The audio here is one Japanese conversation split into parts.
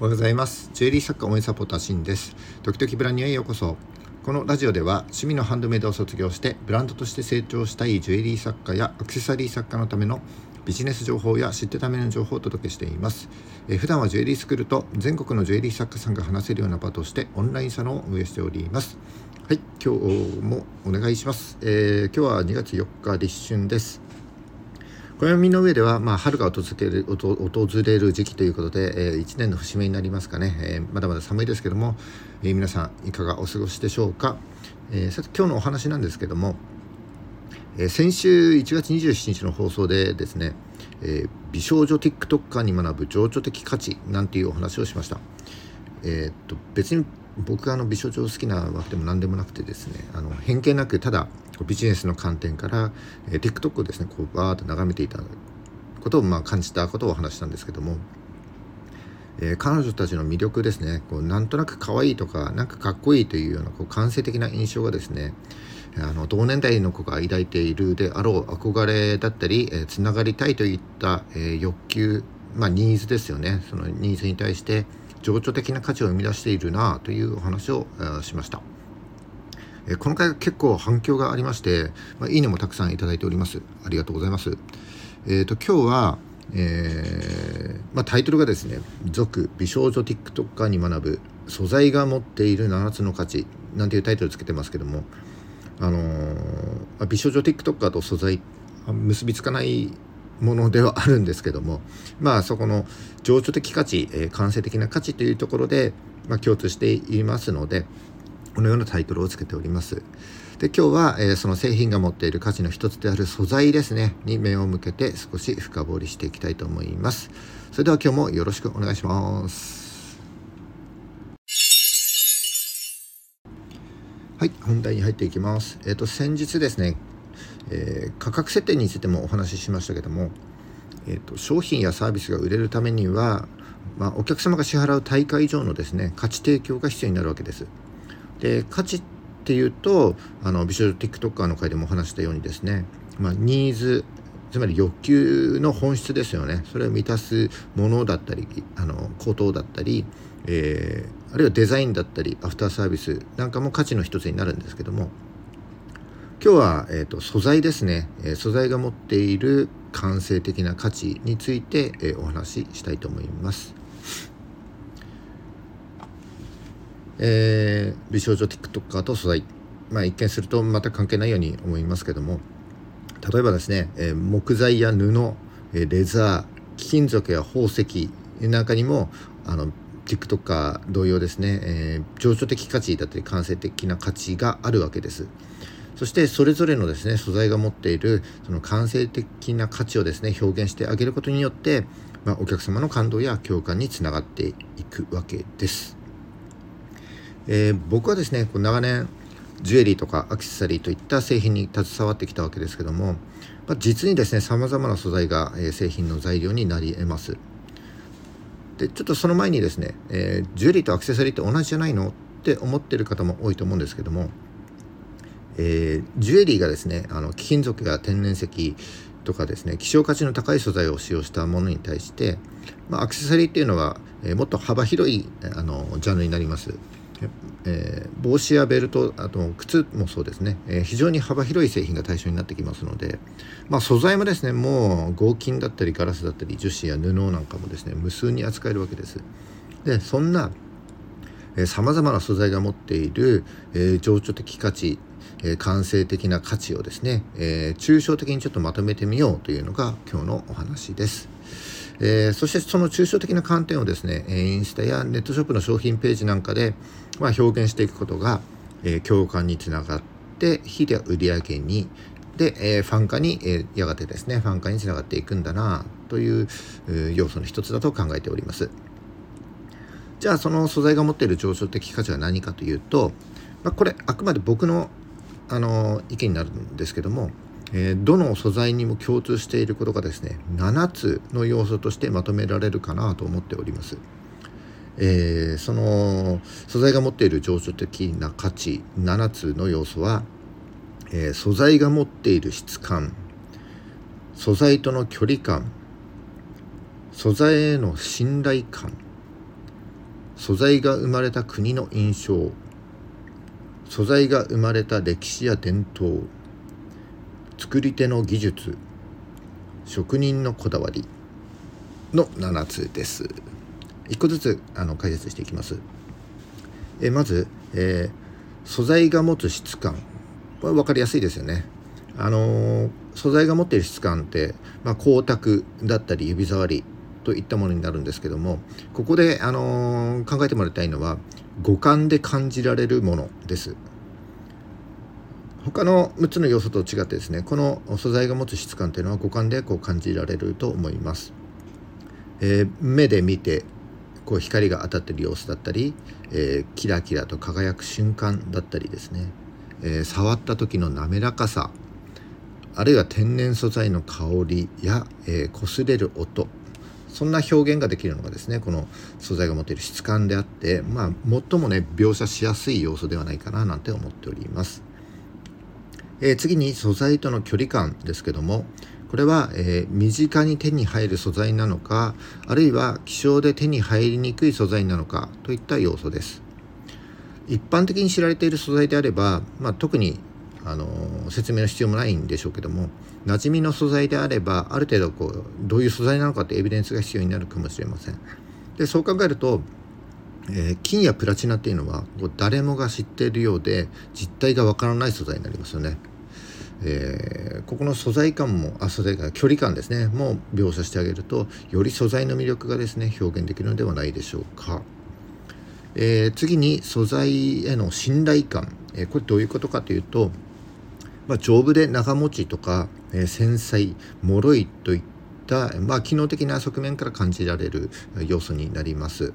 おはようございます。ジュエリー作家応援サポーターシンです。時々ブランニュへようこそ。このラジオでは趣味のハンドメイドを卒業してブランドとして成長したいジュエリー作家やアクセサリー作家のためのビジネス情報や知ってための情報をお届けしています、え、普段はジュエリースクールと全国のジュエリー作家さんが話せるような場としてオンラインサロンを運営しております。はい今日もお願いします、えー、今日は2月4日立春です。暦の上では、まあ、春が訪れる訪れる時期ということで、えー、1年の節目になりますかね、えー、まだまだ寒いですけども、えー、皆さんいかがお過ごしでしょうか、えー、さて今日のお話なんですけども、えー、先週1月27日の放送でですね、えー、美少女 TikToker に学ぶ情緒的価値なんていうお話をしました。え、っと別に僕があの美少女好きなわけでも何でもなくてですねあの偏見なくただビジネスの観点から、えー、TikTok をですねこうバーッと眺めていたことをまあ感じたことをお話したんですけども、えー、彼女たちの魅力ですねこうなんとなく可愛いとかなんかかっこいいというようなこう感性的な印象がですねあの同年代の子が抱いているであろう憧れだったり、えー、つながりたいといった、えー、欲求、まあ、ニーズですよねそのニーズに対して情緒的な価値を生み出しているなというお話を、しました。えこの回結構反響がありまして、まあ、いいねもたくさんいただいております。ありがとうございます。えっ、ー、と今日は、えー、まあ、タイトルがですね「続美少女 TikToker に学ぶ素材が持っている7つの価値」なんていうタイトルつけてますけどもあのー、美少女 TikToker と素材結びつかないものではあるんですけどもまあそこの情緒的価値、えー、感性的な価値というところで、まあ、共通していますのでこのようなタイトルをつけております。で今日は、えー、その製品が持っている価値の一つである素材ですねに目を向けて少し深掘りしていきたいと思います。それでは今日もよろしくお願いします。はい、本題に入っていきます。えっ、ー、と先日ですね、えー、価格設定についてもお話ししましたけども、えーと、商品やサービスが売れるためには、まあ、お客様が支払う対価以上のですね価値提供が必要になるわけです。で価値っていうとあの美少女 TikToker の回でもお話したようにですね、まあ、ニーズつまり欲求の本質ですよねそれを満たすものだったりあのことだったり、えー、あるいはデザインだったりアフターサービスなんかも価値の一つになるんですけども今日は、えーと、素材ですね、えー、素材が持っている感性的な価値について、えー、お話ししたいと思います。えー、美少女 TikToker と素材、まあ、一見するとまた関係ないように思いますけども例えばですね、えー、木材や布、えレザー貴金属や宝石なんかにもあの TikToker 同様ですね、えー、情緒的価値だったり感性的な価値があるわけです。そしてそれぞれのですね素材が持っているその感性的な価値をですね表現してあげることによって、まあ、お客様の感動や共感につながっていくわけです。えー、僕はですね長年ジュエリーとかアクセサリーといった製品に携わってきたわけですけども、まあ、実にですねさまざまな素材が、えー、製品の材料になり得ます。でちょっとその前にですね、えー、ジュエリーとアクセサリーって同じじゃないの？って思ってる方も多いと思うんですけども、えー、ジュエリーがですねあの貴金属や天然石とかですね希少価値の高い素材を使用したものに対して、まあ、アクセサリーっていうのは、えー、もっと幅広いあのジャンルになります。えー、帽子やベルトあと靴もそうですね、えー、非常に幅広い製品が対象になってきますので、まあ、素材もですねもう合金だったりガラスだったり樹脂や布なんかもですね無数に扱えるわけです。でそんなさまざまな素材が持っている、えー、情緒的価値、え、感性的な価値をですね、え、抽象的にちょっとまとめてみようというのが今日のお話です。えー、そしてその抽象的な観点をですねインスタやネットショップの商品ページなんかで、まあ、表現していくことが、えー、共感につながってひで売り上げにで、えー、ファン化に、え、やがてですねファン化につながっていくんだなという、要素の一つだと考えております。じゃあその素材が持っている上昇的価値は何かというと、まあ、これあくまで僕のあの意見になるんですけどもえー、どの素材にも共通していることがですね7つの要素としてまとめられるかなと思っております。えー、その素材が持っている情緒的な価値7つの要素は、えー、素材が持っている質感素材との距離感素材への信頼感素材が生まれた国の印象素材が生まれた歴史や伝統作り手の技術職人のこだわりの7つです。1個ずつあの解説していきます。えまず、えー、素材が持つ質感これ分かりやすいですよね。あのー、素材が持っている質感って、まあ、光沢だったり指触りといったものになるんですけどもここで、あのー、考えてもらいたいのは五感で感じられるものです。他の6つの要素と違ってですねこの素材が持つ質感というのは五感でこう感じられると思います。えー、目で見てこう光が当たってる様子だったり、えー、キラキラと輝く瞬間だったりですね、えー、触った時の滑らかさあるいは天然素材の香りや、えー、擦れる音そんな表現ができるのがですねこの素材が持っている質感であってまあ最もね描写しやすい要素ではないかななんて思っております。えー、次に素材との距離感ですけどもこれは、えー、身近に手に入る素材なのかあるいは希少で手に入りにくい素材なのかといった要素です。一般的に知られている素材であれば、まあ、特にあの説明の必要もないんでしょうけども馴染みの素材であればある程度こうどういう素材なのかってエビデンスが必要になるかもしれません。でそう考えると、えー、金やプラチナっていうのはこう誰もが知っているようで実態がわからない素材になりますよね。えー、ここの素材感もあ素材感距離感ですね。も描写してあげるとより素材の魅力がですね表現できるのではないでしょうか、えー、次に素材への信頼感、えー、これどういうことかというと、まあ、丈夫で長持ちとか、え繊細脆いといった、まあ、機能的な側面から感じられる要素になります、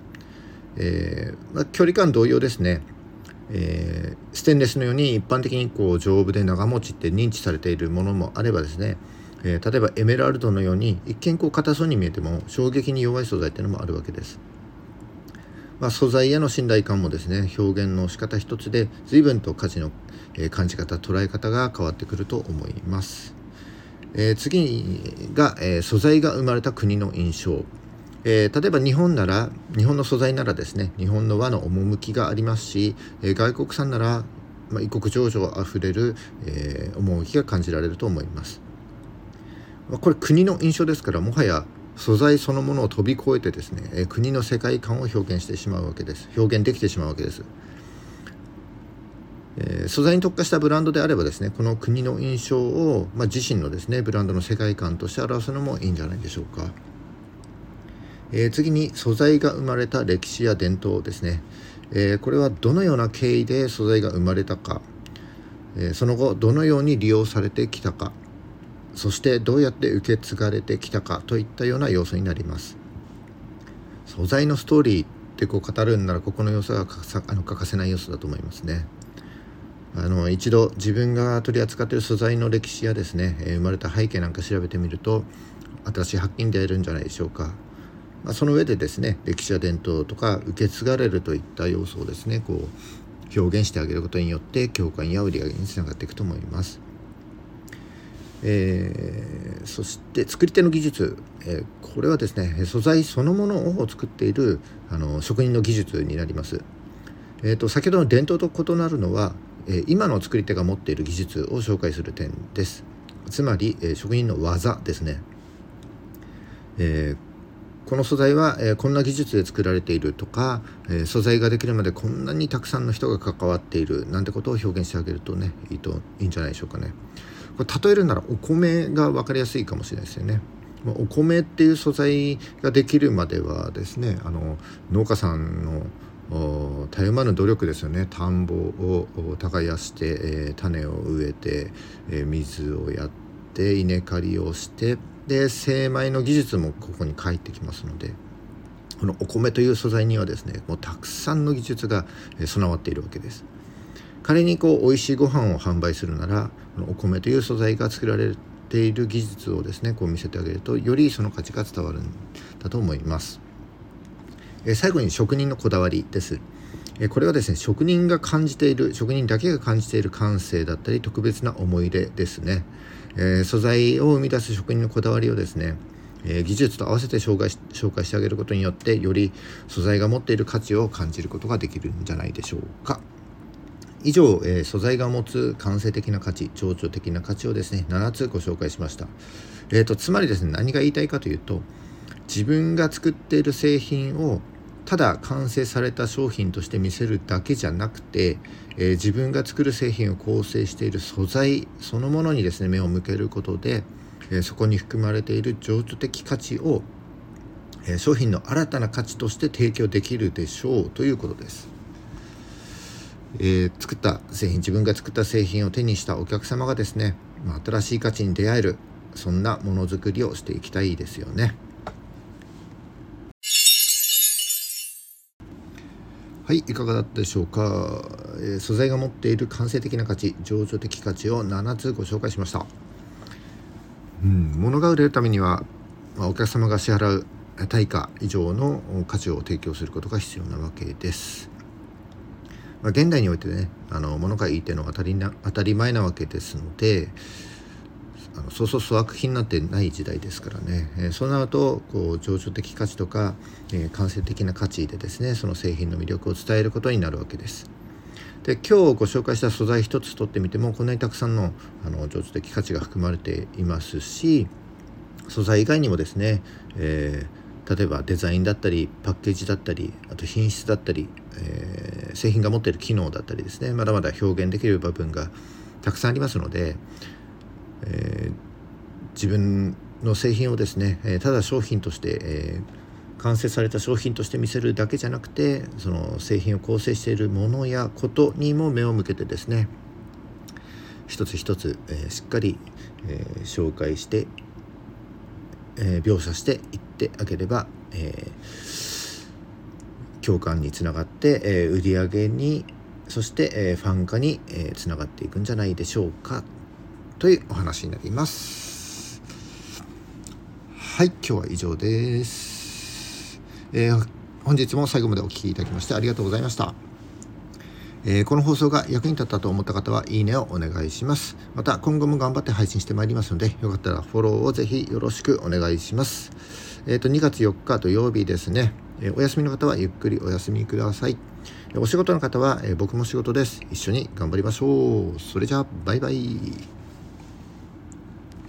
えまあ、距離感同様ですね。えー、ステンレスのように一般的にこう丈夫で長持ちって認知されているものもあればですね、えー、例えばエメラルドのように一見こう硬そうに見えても衝撃に弱い素材っていうのもあるわけです。まあ、素材への信頼感もですね表現の仕方一つで随分と価値の、え、感じ方捉え方が変わってくると思います。え、次が、え、素材が生まれた国の印象。えー、例えば日本なら日本の素材ならですね日本の和の趣がありますし、えー、外国産なら、まあ、異国情緒あふれる、えー、趣が感じられると思います、まあ、これ国の印象ですからもはや素材そのものを飛び越えてですね、えー、国の世界観を表現してしまうわけです。表現できてしまうわけです。えー、素材に特化したブランドであればですねこの国の印象を、まあ、自身のですねブランドの世界観として表すのもいいんじゃないでしょうか。えー、次に素材が生まれた歴史や伝統ですね、えー、これはどのような経緯で素材が生まれたか、えー、その後どのように利用されてきたか。そしてどうやって受け継がれてきたか。といったような要素になります。素材のストーリーってこう語るんならここの要素があの欠かせない要素だと思いますね。あの一度自分が取り扱っている素材の歴史やですね、生まれた背景なんか調べてみると新しい発見で得るんじゃないでしょうか。まあ、その上でですね歴史や伝統とか受け継がれるといった要素をですねこう表現してあげることによって共感や売り上げにつながっていくと思います。えー、そして作り手の技術、えー、これはですね素材そのものを作っているあの職人の技術になります。えーと、先ほどの伝統と異なるのは、え今の作り手が持っている技術を紹介する点です。つまり、え職人の技ですね。えこの素材は、えー、こんな技術で作られているとか、えー、素材ができるまでこんなにたくさんの人が関わっているなんてことを表現してあげるとねいいといいんじゃないでしょうかね。これ例えるならお米が分かりやすいかもしれないですよね。まあお米っていう素材ができるまではですねあの農家さんのたゆまぬ努力ですよね田んぼを耕して、えー、種を植えて、えー、水をやって稲刈りをしてで精米の技術もここに返ってきますのでこのお米という素材にはですねもうたくさんの技術が備わっているわけです。仮にこう美味しいご飯を販売するならこのお米という素材が作られている技術をですねこう見せてあげるとよりその価値が伝わるんだと思います。え最後に職人のこだわりです。これはですね職人が感じている職人だけが感じている感性だったり特別な思い出ですねえー、素材を生み出す職人のこだわりをですね、えー、技術と合わせて紹介し紹介してあげることによってより素材が持っている価値を感じることができるんじゃないでしょうか。以上、えー、素材が持つ感性的な価値情緒的な価値をですね7つご紹介しました、えーと、つまりですね何が言いたいかというと自分が作っている製品をただ完成された商品として見せるだけじゃなくて、えー、自分が作る製品を構成している素材そのものにですね目を向けることで、えー、そこに含まれている情緒的価値を、えー、商品の新たな価値として提供できるでしょうということです。え、作った製品自分が作った製品を手にしたお客様がですね、まあ、新しい価値に出会えるそんなものづくりをしていきたいですよね。はいいかがだったでしょうか、えー、素材が持っている感性的な価値情緒的価値を7つご紹介しました、うん、物が売れるためには、まあ、お客様が支払う対価以上の価値を提供することが必要なわけです。まあ、現代においてねあの物がいいっていうのは当たりな当たり前なわけですのであのそうそう粗悪品なんてない時代ですからね、えー、そうなるとこう情緒的価値とか、えー、感性的な価値でですねその製品の魅力を伝えることになるわけです。で今日ご紹介した素材一つとってみてもこんなにたくさんのあの情緒的価値が含まれていますし素材以外にもですね、えー例えばデザインだったりパッケージだったりあと品質だったり、えー、製品が持っている機能だったりですねまだまだ表現できる部分がたくさんありますので、えー、自分の製品をですね、えただ商品として、え、完成された商品として見せるだけじゃなくてその製品を構成しているものやことにも目を向けてですね一つ一つ、え、しっかり、え、紹介してえ、描写していってあげれば、え、共感につながって、え、売り上げにそして、え、ファン化に、えー、つながっていくんじゃないでしょうか。というお話になりますはい今日は以上です、えー、本日も最後までお聴きいただきましてありがとうございましたえー、この放送が役に立ったと思った方はいいねをお願いします。また今後も頑張って配信してまいりますので、よかったらフォローをぜひよろしくお願いします。えっ、ー、と、2月4日土曜日ですね。えー、お休みの方はゆっくりお休みください。お仕事の方は、え僕も仕事です。一緒に頑張りましょう。それじゃあ、バイバイ。